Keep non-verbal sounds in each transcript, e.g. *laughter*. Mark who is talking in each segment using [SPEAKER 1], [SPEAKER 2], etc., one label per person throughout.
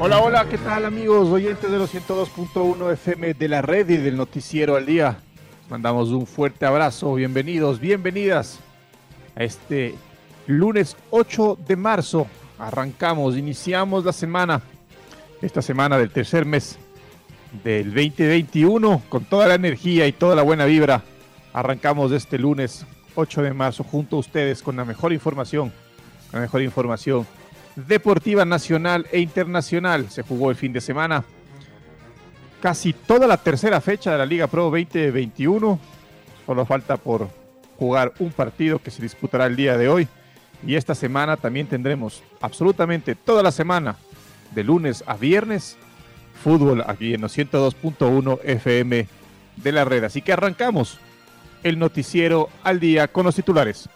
[SPEAKER 1] Hola, hola, ¿qué tal amigos? Oyentes de los 102.1 FM de la red y del noticiero al día. Mandamos un fuerte abrazo, bienvenidos, bienvenidas a este lunes 8 de marzo. Arrancamos, iniciamos la semana, esta semana del tercer mes del 2021 con toda la energía y toda la buena vibra. Arrancamos este lunes 8 de marzo junto a ustedes con la mejor información, la mejor información deportiva nacional e internacional. Se jugó el fin de semana. Casi toda la tercera fecha de la Liga Pro 2021. Solo falta por jugar un partido que se disputará el día de hoy. Y esta semana también tendremos absolutamente toda la semana, de lunes a viernes, fútbol aquí en los 102.1 FM de la red. Así que arrancamos el noticiero al día con los titulares.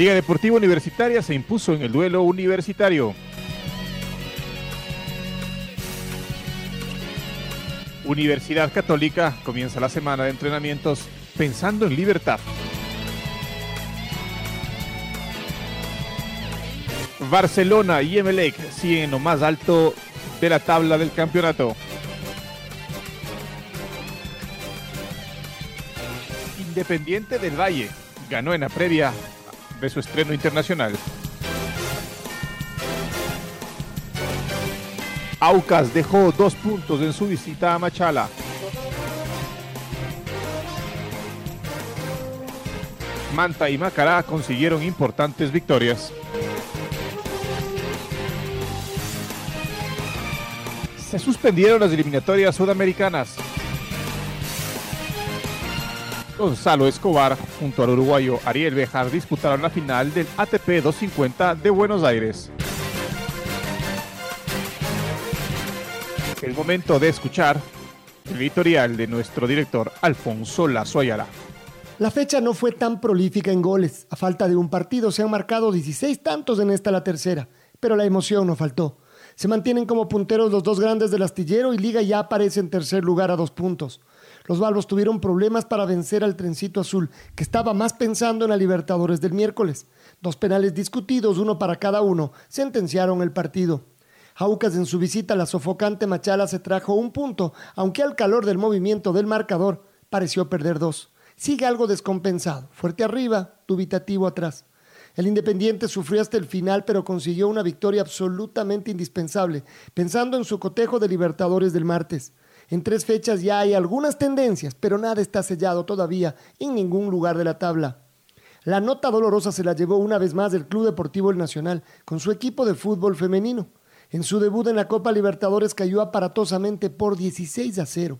[SPEAKER 1] Liga Deportiva Universitaria se impuso en el duelo universitario. Universidad Católica comienza la semana de entrenamientos pensando en libertad. Barcelona y Emelec siguen en lo más alto de la tabla del campeonato. Independiente del Valle ganó en la previa de su estreno internacional. Aucas dejó dos puntos en su visita a Machala. Manta y Macará consiguieron importantes victorias. Se suspendieron las eliminatorias sudamericanas. Gonzalo Escobar junto al uruguayo Ariel Bejar disputaron la final del ATP 250 de Buenos Aires. El momento de escuchar el editorial de nuestro director Alfonso Lazo
[SPEAKER 2] La fecha no fue tan prolífica en goles. A falta de un partido se han marcado 16 tantos en esta la tercera, pero la emoción no faltó. Se mantienen como punteros los dos grandes del astillero y Liga ya aparece en tercer lugar a dos puntos. Los Balbos tuvieron problemas para vencer al trencito azul, que estaba más pensando en la Libertadores del miércoles. Dos penales discutidos, uno para cada uno, sentenciaron el partido. Aucas en su visita a la sofocante Machala se trajo un punto, aunque al calor del movimiento del marcador pareció perder dos. Sigue algo descompensado, fuerte arriba, dubitativo atrás. El Independiente sufrió hasta el final, pero consiguió una victoria absolutamente indispensable, pensando en su cotejo de Libertadores del martes. En tres fechas ya hay algunas tendencias, pero nada está sellado todavía en ningún lugar de la tabla. La nota dolorosa se la llevó una vez más el Club Deportivo El Nacional con su equipo de fútbol femenino. En su debut en la Copa Libertadores cayó aparatosamente por 16 a 0.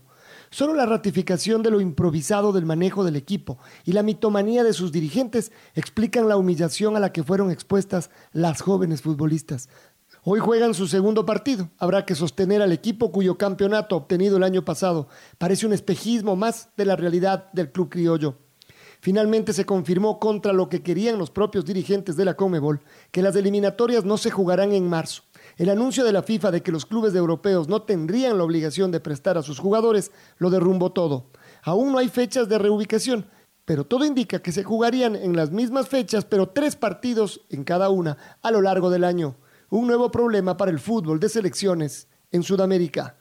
[SPEAKER 2] Solo la ratificación de lo improvisado del manejo del equipo y la mitomanía de sus dirigentes explican la humillación a la que fueron expuestas las jóvenes futbolistas. Hoy juegan su segundo partido. Habrá que sostener al equipo cuyo campeonato obtenido el año pasado parece un espejismo más de la realidad del club criollo. Finalmente se confirmó contra lo que querían los propios dirigentes de la Comebol que las eliminatorias no se jugarán en marzo. El anuncio de la FIFA de que los clubes europeos no tendrían la obligación de prestar a sus jugadores lo derrumbó todo. Aún no hay fechas de reubicación, pero todo indica que se jugarían en las mismas fechas, pero tres partidos en cada una a lo largo del año un nuevo problema para el fútbol de selecciones en Sudamérica.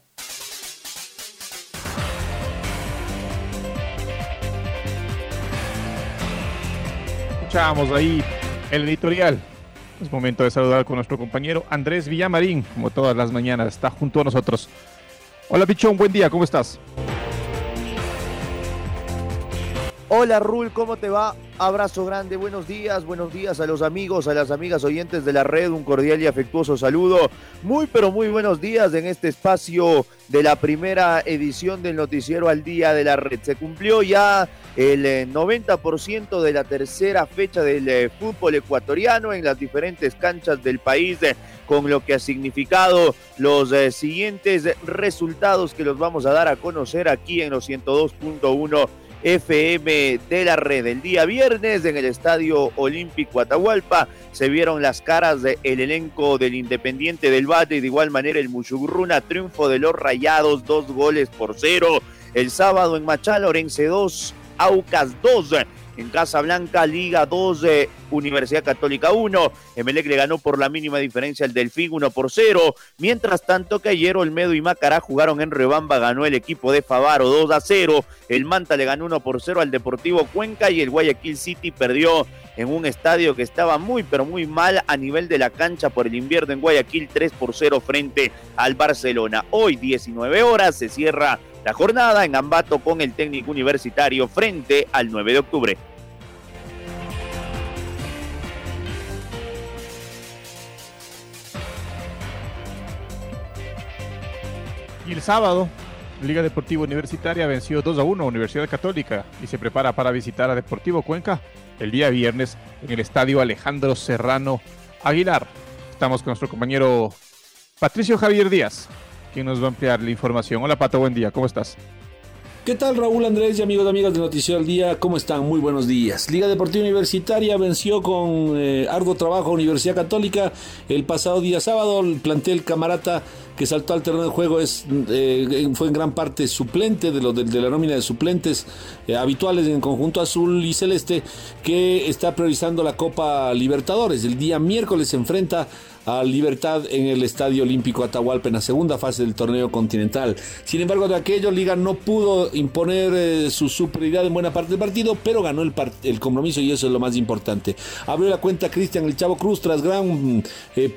[SPEAKER 1] Escuchábamos ahí el editorial. Es momento de saludar con nuestro compañero Andrés Villamarín, como todas las mañanas, está junto a nosotros. Hola Pichón, buen día, ¿cómo estás?
[SPEAKER 3] Hola Rul, ¿cómo te va? Abrazo grande, buenos días, buenos días a los amigos, a las amigas oyentes de la red, un cordial y afectuoso saludo. Muy pero muy buenos días en este espacio de la primera edición del noticiero al día de la red. Se cumplió ya el 90% eh, de la tercera fecha del eh, fútbol ecuatoriano en las diferentes canchas del país, eh, con lo que ha significado los siguientes resultados que los vamos a dar a conocer aquí en los 102.1 FM de la red. El día viernes en el Estadio Olímpico Atahualpa se vieron las caras del elenco del Independiente del Valle y de igual manera el Muchugruna, triunfo de los Rayados, dos goles por cero. El sábado en Machala, Orense 2, Aucas 2. En Casablanca, Liga 2, Universidad Católica 1. Emelec le ganó por la mínima diferencia al Delfín 1 por 0. Mientras tanto que ayer Olmedo y Macará jugaron en Rebamba, ganó el equipo de Favaro 2 a 0. El Manta le ganó 1 por 0 al Deportivo Cuenca y el Guayaquil City perdió en un estadio que estaba muy pero muy mal a nivel de la cancha por el invierno en Guayaquil 3 por 0 frente al Barcelona. Hoy 19 horas se cierra la jornada en Ambato con el técnico universitario frente al 9 de octubre.
[SPEAKER 1] El sábado, Liga Deportiva Universitaria venció 2 a 1 a Universidad Católica y se prepara para visitar a Deportivo Cuenca el día viernes en el estadio Alejandro Serrano Aguilar. Estamos con nuestro compañero Patricio Javier Díaz, quien nos va a ampliar la información. Hola Pato, buen día, ¿cómo estás?
[SPEAKER 4] ¿Qué tal Raúl Andrés y amigos y amigas de Noticiero al Día? ¿Cómo están? Muy buenos días. Liga Deportiva Universitaria venció con eh, arduo trabajo a Universidad Católica el pasado día sábado. El plantel Camarata que saltó al terreno de juego es, eh, fue en gran parte suplente de, lo, de, la nómina de suplentes eh, habituales en conjunto azul y celeste que está priorizando la Copa Libertadores. El día miércoles se enfrenta a Libertad en el Estadio Olímpico Atahualpa en la segunda fase del torneo continental. Sin embargo, de aquello Liga no pudo imponer eh, su superioridad en buena parte del partido, pero ganó el, compromiso y eso es lo más importante. Abrió la cuenta Cristian El Chavo Cruz tras gran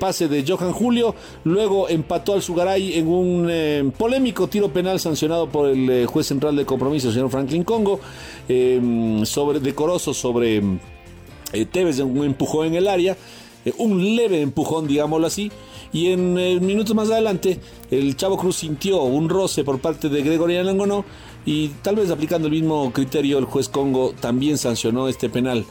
[SPEAKER 4] pase de Johan Julio, luego empató al En un eh, polémico tiro penal sancionado por el juez central de compromiso, señor Franklin Congo, sobre decoroso sobre Tevez, un empujón en el área. Eh, un leve empujón, digámoslo así. Y en eh, minutos más adelante, el Chavo Cruz sintió un roce por parte de Gregorio Langonó y tal vez aplicando el mismo criterio, el juez Congo también sancionó este penal.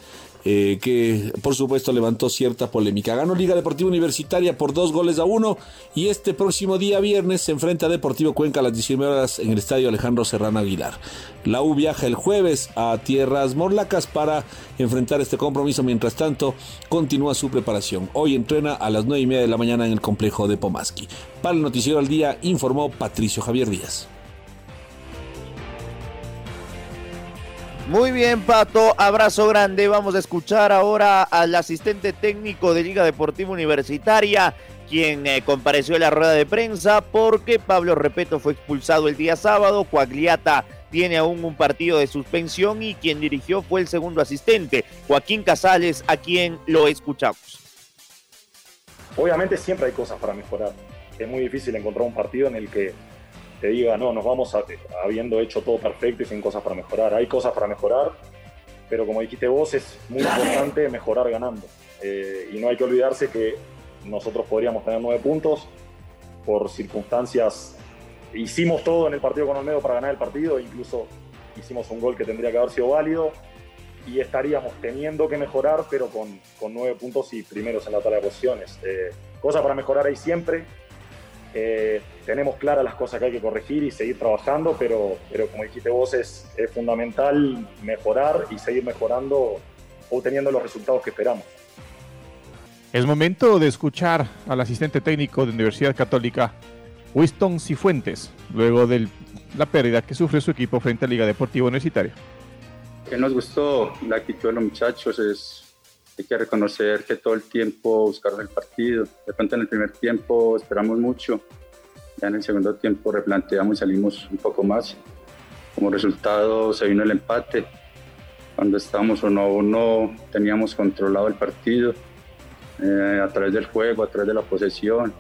[SPEAKER 4] Eh, que por supuesto levantó cierta polémica. Ganó Liga Deportiva Universitaria por dos goles a uno y este próximo día viernes se enfrenta a Deportivo Cuenca a las 19 horas en el Estadio Alejandro Serrano Aguilar. La U viaja el jueves a Tierras Morlacas para enfrentar este compromiso. Mientras tanto, continúa su preparación. Hoy entrena a las 9 y media de la mañana en el complejo de Pomaski. Para el Noticiero al Día informó Patricio Javier Díaz.
[SPEAKER 3] Muy bien, Pato, abrazo grande. Vamos a escuchar ahora al asistente técnico de Liga Deportiva Universitaria, quien eh, compareció en la rueda de prensa porque Pablo Repeto fue expulsado el día sábado, Coagliata tiene aún un partido de suspensión y quien dirigió fue el segundo asistente, Joaquín Casales, a quien lo escuchamos.
[SPEAKER 5] Obviamente siempre hay cosas para mejorar. Es muy difícil encontrar un partido en el que te diga, no, nos vamos habiendo hecho todo perfecto y sin cosas para mejorar. Hay cosas para mejorar, pero como dijiste vos, es muy importante mejorar ganando. Eh, y no hay que olvidarse que nosotros podríamos tener nueve puntos por circunstancias. Hicimos todo en el partido con Olmedo para ganar el partido, incluso hicimos un gol que tendría que haber sido válido y estaríamos teniendo que mejorar, pero con, con nueve puntos y primeros en la tabla de posiciones. Eh, cosas para mejorar hay siempre, eh, tenemos claras las cosas que hay que corregir y seguir trabajando, pero, pero como dijiste vos, es, es fundamental mejorar y seguir mejorando, obteniendo los resultados que esperamos.
[SPEAKER 1] Es momento de escuchar al asistente técnico de Universidad Católica, Winston Cifuentes, luego de la pérdida que sufrió su equipo frente a Liga Deportiva Universitaria.
[SPEAKER 6] Que nos gustó la actitud de los muchachos, es hay que reconocer que todo el tiempo buscaron el partido. De pronto en el primer tiempo esperamos mucho, ya en el segundo tiempo replanteamos y salimos un poco más. Como resultado se vino el empate. Cuando estábamos uno a uno teníamos controlado el partido eh, a través del juego, a través de la posesión.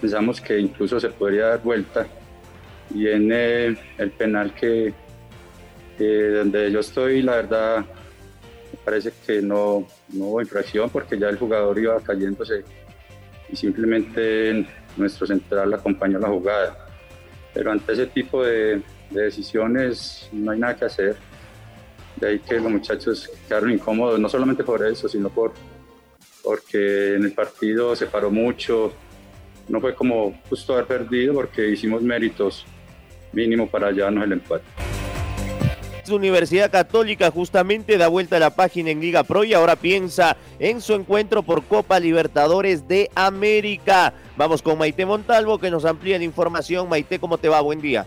[SPEAKER 6] Pensamos que incluso se podría dar vuelta viene el penal que, donde yo estoy, la verdad, me parece que no, no hubo infracción porque ya el jugador iba cayéndose y simplemente nuestro central acompañó la jugada. Pero ante ese tipo de, decisiones no hay nada que hacer. De ahí que los muchachos quedaron incómodos, no solamente por eso, sino por, porque en el partido se paró mucho. No fue como justo haber perdido porque hicimos méritos mínimo para llevarnos el empate.
[SPEAKER 3] Universidad Católica justamente da vuelta a la página en Liga Pro y ahora piensa en su encuentro por Copa Libertadores de América. Vamos con Maite Montalvo que nos amplía la información. Maite, ¿cómo te va? Buen día.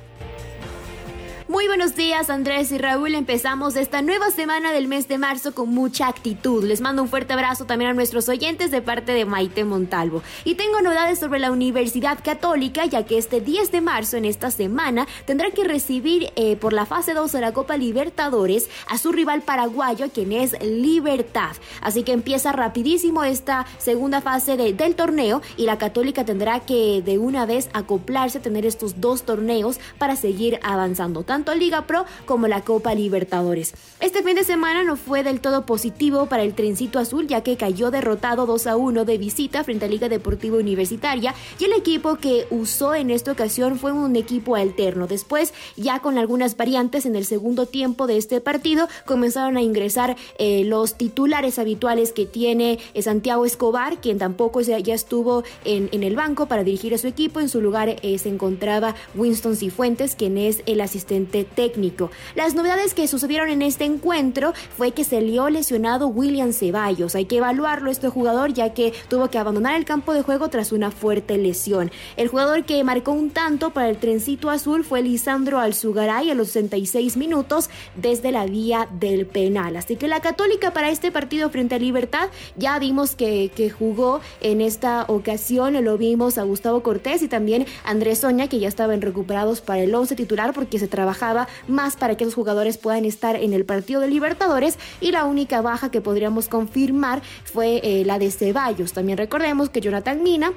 [SPEAKER 7] Buenos días Andrés y Raúl, empezamos esta nueva semana del mes de marzo con mucha actitud. Les mando un fuerte abrazo también a nuestros oyentes de parte de Maite Montalvo. Y tengo novedades sobre la Universidad Católica, ya que este 10 de marzo, en esta semana, tendrá que recibir eh, por la fase 2 de la Copa Libertadores a su rival paraguayo, quien es Libertad. Así que empieza rapidísimo esta segunda fase del torneo y la Católica tendrá que de una vez acoplarse, tener estos dos torneos para seguir avanzando tanto Liga Pro como la Copa Libertadores. Este fin de semana no fue del todo positivo para el Trencito Azul ya que cayó derrotado 2 a 1 de visita frente a Liga Deportiva Universitaria y el equipo que usó en esta ocasión fue un equipo alterno. Después, ya con algunas variantes en el segundo tiempo de este partido, comenzaron a ingresar eh, los titulares habituales que tiene eh, Santiago Escobar, quien tampoco ya estuvo en, el banco para dirigir a su equipo. En su lugar eh, se encontraba Winston Cifuentes, quien es el asistente técnico. Las novedades que sucedieron en este encuentro fue que se lió lesionado William Ceballos. Hay que evaluarlo este jugador ya que tuvo que abandonar el campo de juego tras una fuerte lesión. El jugador que marcó un tanto para el trencito azul fue Lisandro Alzugaray a los 66 minutos desde la vía del penal. Así que la católica para este partido frente a Libertad ya vimos que, que jugó en esta ocasión, lo vimos a Gustavo Cortés y también Andrés Soña que ya estaban recuperados para el 11 titular porque se trabajaba más para que los jugadores puedan estar en el partido de Libertadores y la única baja que podríamos confirmar fue eh, la de Ceballos. También recordemos que Jonathan Mina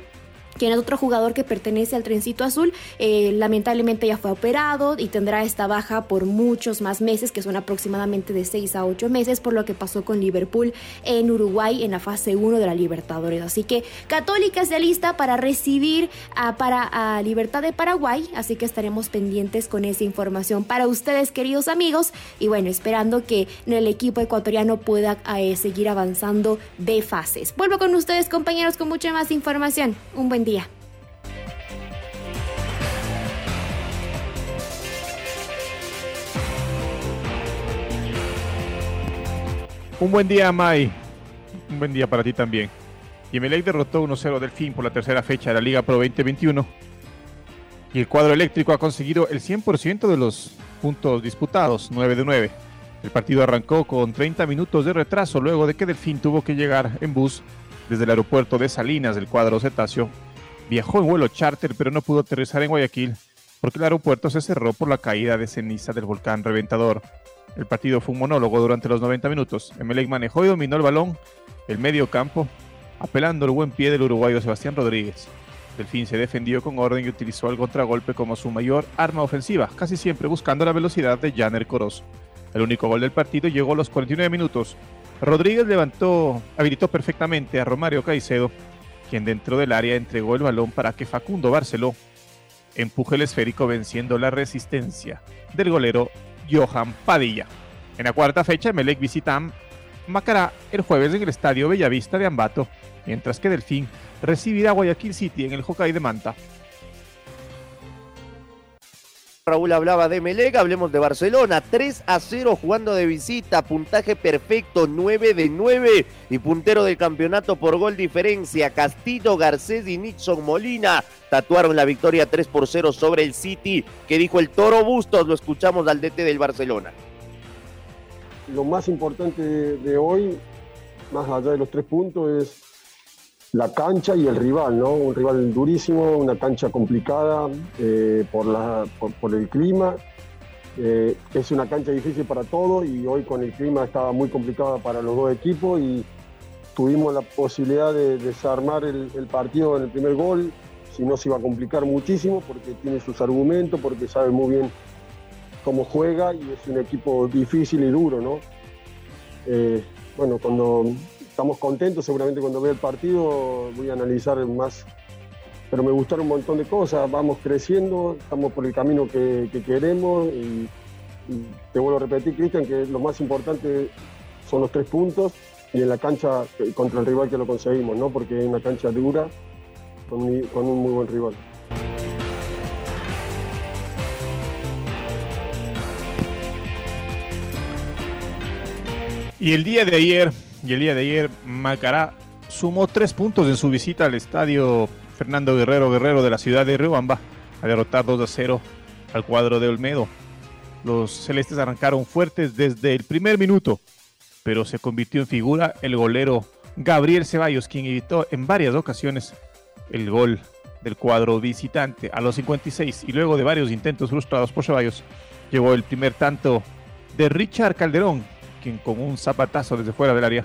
[SPEAKER 7] quien es otro jugador que pertenece al trencito azul, eh, lamentablemente ya fue operado y tendrá esta baja por muchos más meses, que son aproximadamente de 6 a 8 meses, por lo que pasó con Liverpool en Uruguay en la fase 1 de la Libertadores. Así que Católica está lista para recibir a, para, Libertad de Paraguay, así que estaremos pendientes con esa información para ustedes, queridos amigos, y bueno, esperando que el equipo ecuatoriano pueda eh, seguir avanzando de fases. Vuelvo con ustedes, compañeros, con mucha más información. Un buen día.
[SPEAKER 1] Un buen día, May. Un buen día para ti también. Y Emelec derrotó 1-0 del fin por la tercera fecha de la Liga Pro 2021. Y el cuadro eléctrico ha conseguido el 100% de los puntos disputados, 9 de 9. El partido arrancó con 30 minutos de retraso luego de que Delfín tuvo que llegar en bus desde el aeropuerto de Salinas del cuadro cetáceo Viajó en vuelo charter, pero no pudo aterrizar en Guayaquil porque el aeropuerto se cerró por la caída de ceniza del volcán reventador. El partido fue un monólogo durante los 90 minutos. Emelec manejó y dominó el balón, el medio campo, apelando al buen pie del uruguayo Sebastián Rodríguez. Delfín se defendió con orden y utilizó el contragolpe como su mayor arma ofensiva, casi siempre buscando la velocidad de Janer Corozo. El único gol del partido llegó a los 49 minutos. Rodríguez levantó, habilitó perfectamente a Romario Caicedo quien dentro del área entregó el balón para que Facundo Barceló empuje el esférico venciendo la resistencia del golero Johan Padilla. En la cuarta fecha, Melec visita Macará el jueves en el Estadio Bellavista de Ambato, mientras que Delfín recibirá a Guayaquil City en el Hockey de Manta.
[SPEAKER 3] Raúl hablaba de Melega, hablemos de Barcelona. 3 a 0 jugando de visita, puntaje perfecto, 9 de 9 y puntero del campeonato por gol diferencia. Castillo, Garcés y Nixon Molina tatuaron la victoria 3 por 0 sobre el City. que dijo el Toro Bustos? Lo escuchamos al DT del Barcelona.
[SPEAKER 8] Lo más importante de hoy, más allá de los tres puntos, es la cancha y el rival, ¿no? Un rival durísimo, una cancha complicada eh, por, la, por, el clima. Eh, es una cancha difícil para todos y hoy con el clima estaba muy complicada para los dos equipos y tuvimos la posibilidad de desarmar el, partido en el primer gol si no se iba a complicar muchísimo porque tiene sus argumentos, porque sabe muy bien cómo juega y es un equipo difícil y duro, ¿no? Eh, bueno, cuando estamos contentos, seguramente cuando vea el partido voy a analizar más, pero me gustaron un montón de cosas, vamos creciendo, estamos por el camino que, que queremos y, te vuelvo a repetir, Cristian, que lo más importante son los tres puntos y en la cancha contra el rival que lo conseguimos, ¿no? Porque es una cancha dura con un muy buen rival.
[SPEAKER 1] Y el día de ayer, y el día de ayer, Macará sumó tres puntos en su visita al estadio Fernando Guerrero Guerrero de la ciudad de Riobamba a derrotar 2 a 0 al cuadro de Olmedo. Los celestes arrancaron fuertes desde el primer minuto, pero se convirtió en figura el golero Gabriel Ceballos, quien evitó en varias ocasiones el gol del cuadro visitante a los 56 y luego de varios intentos frustrados por Ceballos llegó el primer tanto de Richard Calderón, quien con un zapatazo desde fuera del área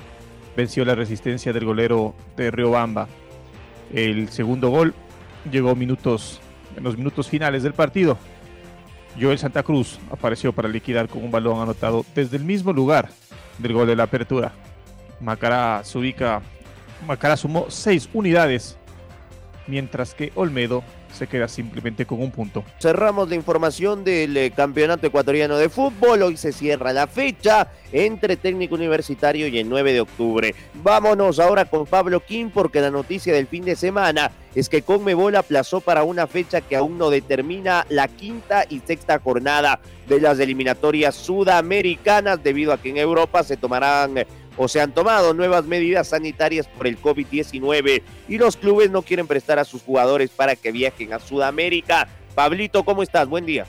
[SPEAKER 1] venció la resistencia del golero de Riobamba. El segundo gol llegó minutos, en los minutos finales del partido. Joel Santa Cruz apareció para liquidar con un balón anotado desde el mismo lugar del gol de la apertura. Macará se ubica, Macará sumó seis unidades, mientras que Olmedo se queda simplemente con un punto.
[SPEAKER 3] Cerramos la información del eh, Campeonato Ecuatoriano de Fútbol. Hoy se cierra la fecha entre técnico universitario y el 9 de octubre. Vámonos ahora con Pablo Kim porque la noticia del fin de semana es que Conmebol aplazó para una fecha que aún no determina la quinta y sexta jornada de las eliminatorias sudamericanas debido a que en Europa se tomarán o se han tomado nuevas medidas sanitarias por el COVID-19 y los clubes no quieren prestar a sus jugadores para que viajen a Sudamérica. Pablito, ¿cómo estás? Buen día.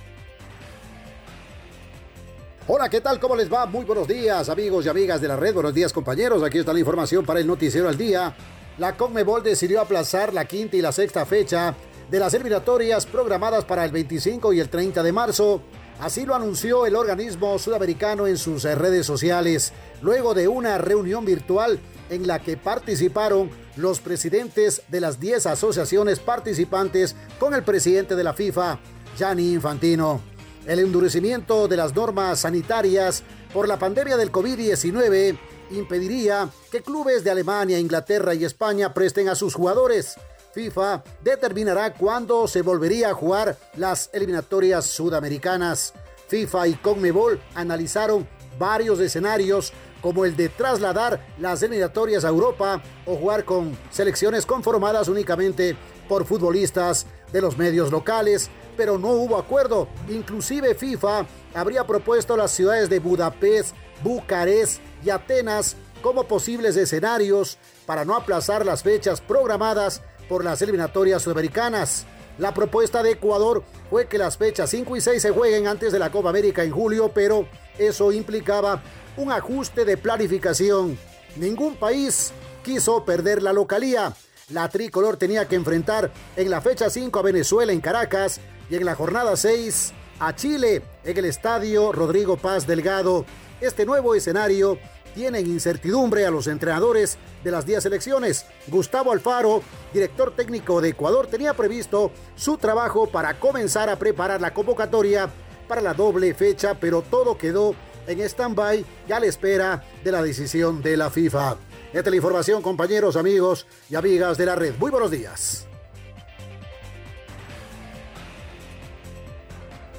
[SPEAKER 9] Hola, ¿qué tal? ¿Cómo les va? Muy buenos días, amigos y amigas de la red. Buenos días, compañeros. Aquí está la información para el Noticiero al Día. La Conmebol decidió aplazar la quinta y la sexta fecha de las eliminatorias programadas para el 25 y el 30 de marzo. Así lo anunció el organismo sudamericano en sus redes sociales, luego de una reunión virtual en la que participaron los presidentes de las 10 asociaciones participantes con el presidente de la FIFA, Gianni Infantino. El endurecimiento de las normas sanitarias por la pandemia del COVID-19 impediría que clubes de Alemania, Inglaterra y España presten a sus jugadores. FIFA determinará cuándo se volvería a jugar las eliminatorias sudamericanas. FIFA y CONMEBOL analizaron varios escenarios como el de trasladar las eliminatorias a Europa o jugar con selecciones conformadas únicamente por futbolistas de los medios locales, pero no hubo acuerdo. Inclusive FIFA habría propuesto las ciudades de Budapest, Bucarest y Atenas como posibles escenarios para no aplazar las fechas programadas por las eliminatorias sudamericanas. La propuesta de Ecuador fue que las fechas 5 y 6 se jueguen antes de la Copa América en julio, pero eso implicaba un ajuste de planificación. Ningún país quiso perder la localía. La tricolor tenía que enfrentar en la fecha 5 a Venezuela en Caracas y en la jornada 6 a Chile en el estadio Rodrigo Paz Delgado. Este nuevo escenario tiene en incertidumbre a los entrenadores de las 10 selecciones. Gustavo Alfaro, director técnico de Ecuador, tenía previsto su trabajo para comenzar a preparar la convocatoria para la doble fecha, pero todo quedó en stand-by y a la espera de la decisión de la FIFA. Esta es la información, compañeros, amigos y amigas de la red. Muy buenos días.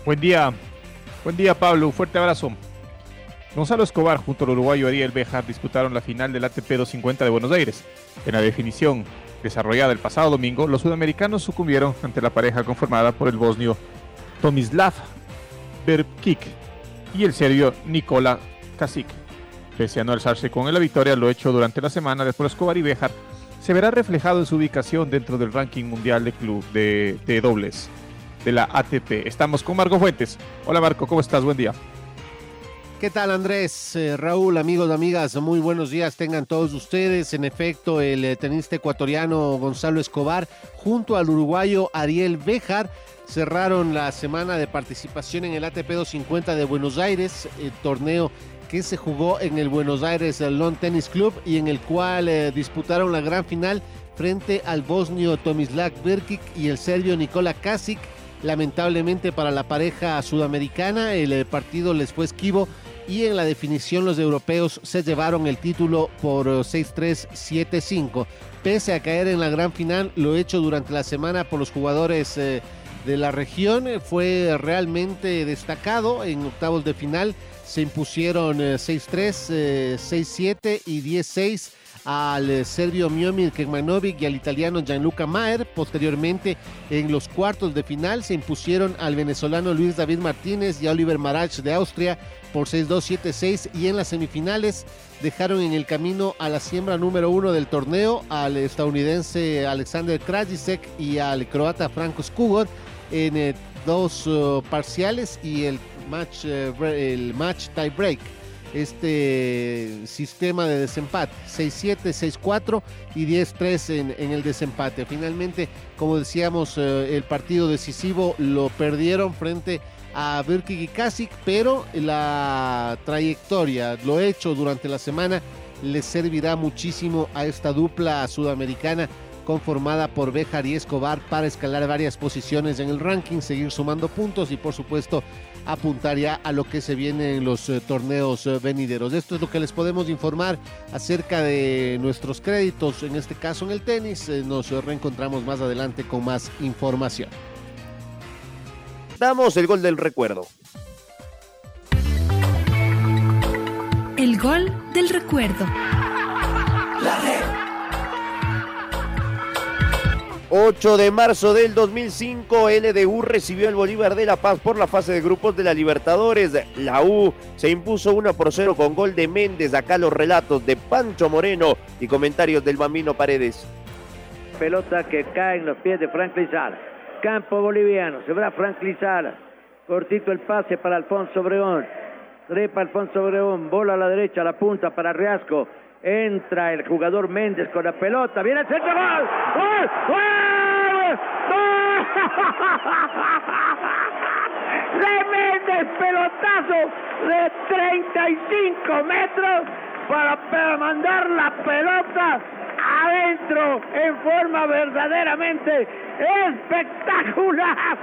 [SPEAKER 1] Buen día, buen día Pablo, un fuerte abrazo. Gonzalo Escobar junto al uruguayo Ariel Bejar disputaron la final del ATP 250 de Buenos Aires. En la definición desarrollada el pasado domingo, los sudamericanos sucumbieron ante la pareja conformada por el bosnio Tomislav Berkik y el serbio Nikola Kasic. Pese a no alzarse con la victoria, lo hecho durante la semana después Escobar y Bejar se verá reflejado en su ubicación dentro del ranking mundial de club de, de dobles de la ATP. Estamos con Marco Fuentes. Hola Marco, ¿cómo estás? Buen día.
[SPEAKER 10] ¿Qué tal Andrés, eh, Raúl, amigos, amigas? Muy buenos días tengan todos ustedes. En efecto, el eh, tenista ecuatoriano Gonzalo Escobar junto al uruguayo Ariel Bejar cerraron la semana de participación en el ATP 250 de Buenos Aires, el torneo que se jugó en el Buenos Aires Lawn Tennis Club y en el cual eh, disputaron la gran final frente al bosnio Tomislav Berkic y el serbio Nikola Kasic. Lamentablemente para la pareja sudamericana el partido les fue esquivo y en la definición los europeos se llevaron el título por 6-3, 7-5. Pese a caer en la gran final, lo hecho durante la semana por los jugadores eh, de la región eh, fue realmente destacado en octavos de final. Se impusieron 6-3, 6-7 y 10-6 al eh, serbio Miomir Kekmanovic y al italiano Gianluca Maer. Posteriormente, en los cuartos de final, se impusieron al venezolano Luis David Martínez y a Oliver Marach de Austria por 6-2, 7-6 y en las semifinales dejaron en el camino a la siembra número uno del torneo al estadounidense Alexander Krajicek y al croata Franco Skugor en eh, dos uh, parciales y el match, uh, el match tie break este sistema de desempate. 6-7, 6-4 y 10-3 en, el desempate. Finalmente, como decíamos, eh, el partido decisivo lo perdieron frente a Birkig y Kasich, pero la trayectoria, lo hecho durante la semana, les servirá muchísimo a esta dupla sudamericana conformada por Bejar y Escobar para escalar varias posiciones en el ranking, seguir sumando puntos y por supuesto apuntar ya a lo que se viene en los eh, torneos eh, venideros. Esto es lo que les podemos informar acerca de nuestros créditos, en este caso en el tenis. Eh, nos reencontramos más adelante con más información.
[SPEAKER 3] Damos el gol del recuerdo.
[SPEAKER 11] El gol del recuerdo.
[SPEAKER 3] La red. 8 de marzo del 2005, LDU recibió el Bolívar de La Paz por la fase de grupos de la Libertadores. La U se impuso 1 por 0 con gol de Méndez. Acá los relatos de Pancho Moreno y comentarios del Bambino Paredes.
[SPEAKER 12] Pelota que cae en los pies de Franklin Sala. Campo boliviano, se va Franklin Sala. Cortito el pase para Alfonso Obregón. Trepa Alfonso Obregón, bola a la derecha, a la punta para Riasco. Entra el jugador Méndez con la pelota. Viene el centro. ¡Gol! ¡Gol! ¡Gol! ¡Gol! *laughs* De Méndez, pelotazo de 35 metros para, para mandar la pelota adentro en forma verdaderamente espectacular.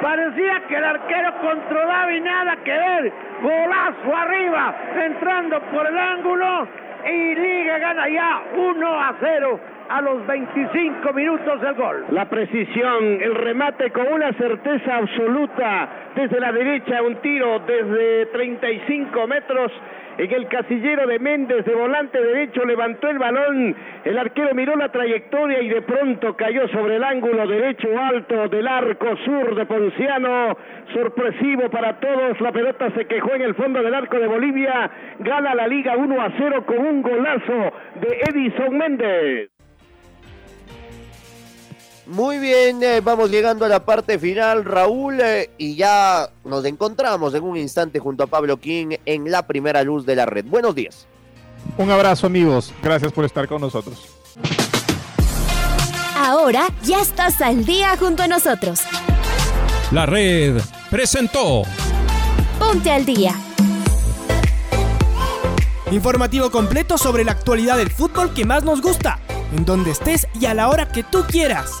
[SPEAKER 12] Parecía que el arquero controlaba y nada que ver. Golazo arriba, entrando por el ángulo y Liga gana ya 1 a 0 a los 25 minutos del gol.
[SPEAKER 13] La precisión, el remate con una certeza absoluta desde la derecha, un tiro desde 35 metros en el casillero de Méndez de volante derecho levantó el balón, el arquero miró la trayectoria y de pronto cayó sobre el ángulo derecho alto del arco sur de Ponciano, sorpresivo para todos, la pelota se quejó en el fondo del arco de Bolivia, gana la liga 1 a 0 con un golazo de Edison Méndez.
[SPEAKER 3] Muy bien, eh, vamos llegando a la parte final, Raúl, eh, y ya nos encontramos en un instante junto a Pablo King en la primera luz de la red. Buenos días.
[SPEAKER 1] Un abrazo amigos, gracias por estar con nosotros.
[SPEAKER 11] Ahora ya estás al día junto a nosotros.
[SPEAKER 14] La red presentó.
[SPEAKER 11] Ponte al día.
[SPEAKER 15] Informativo completo sobre la actualidad del fútbol que más nos gusta, en donde estés y a la hora que tú quieras.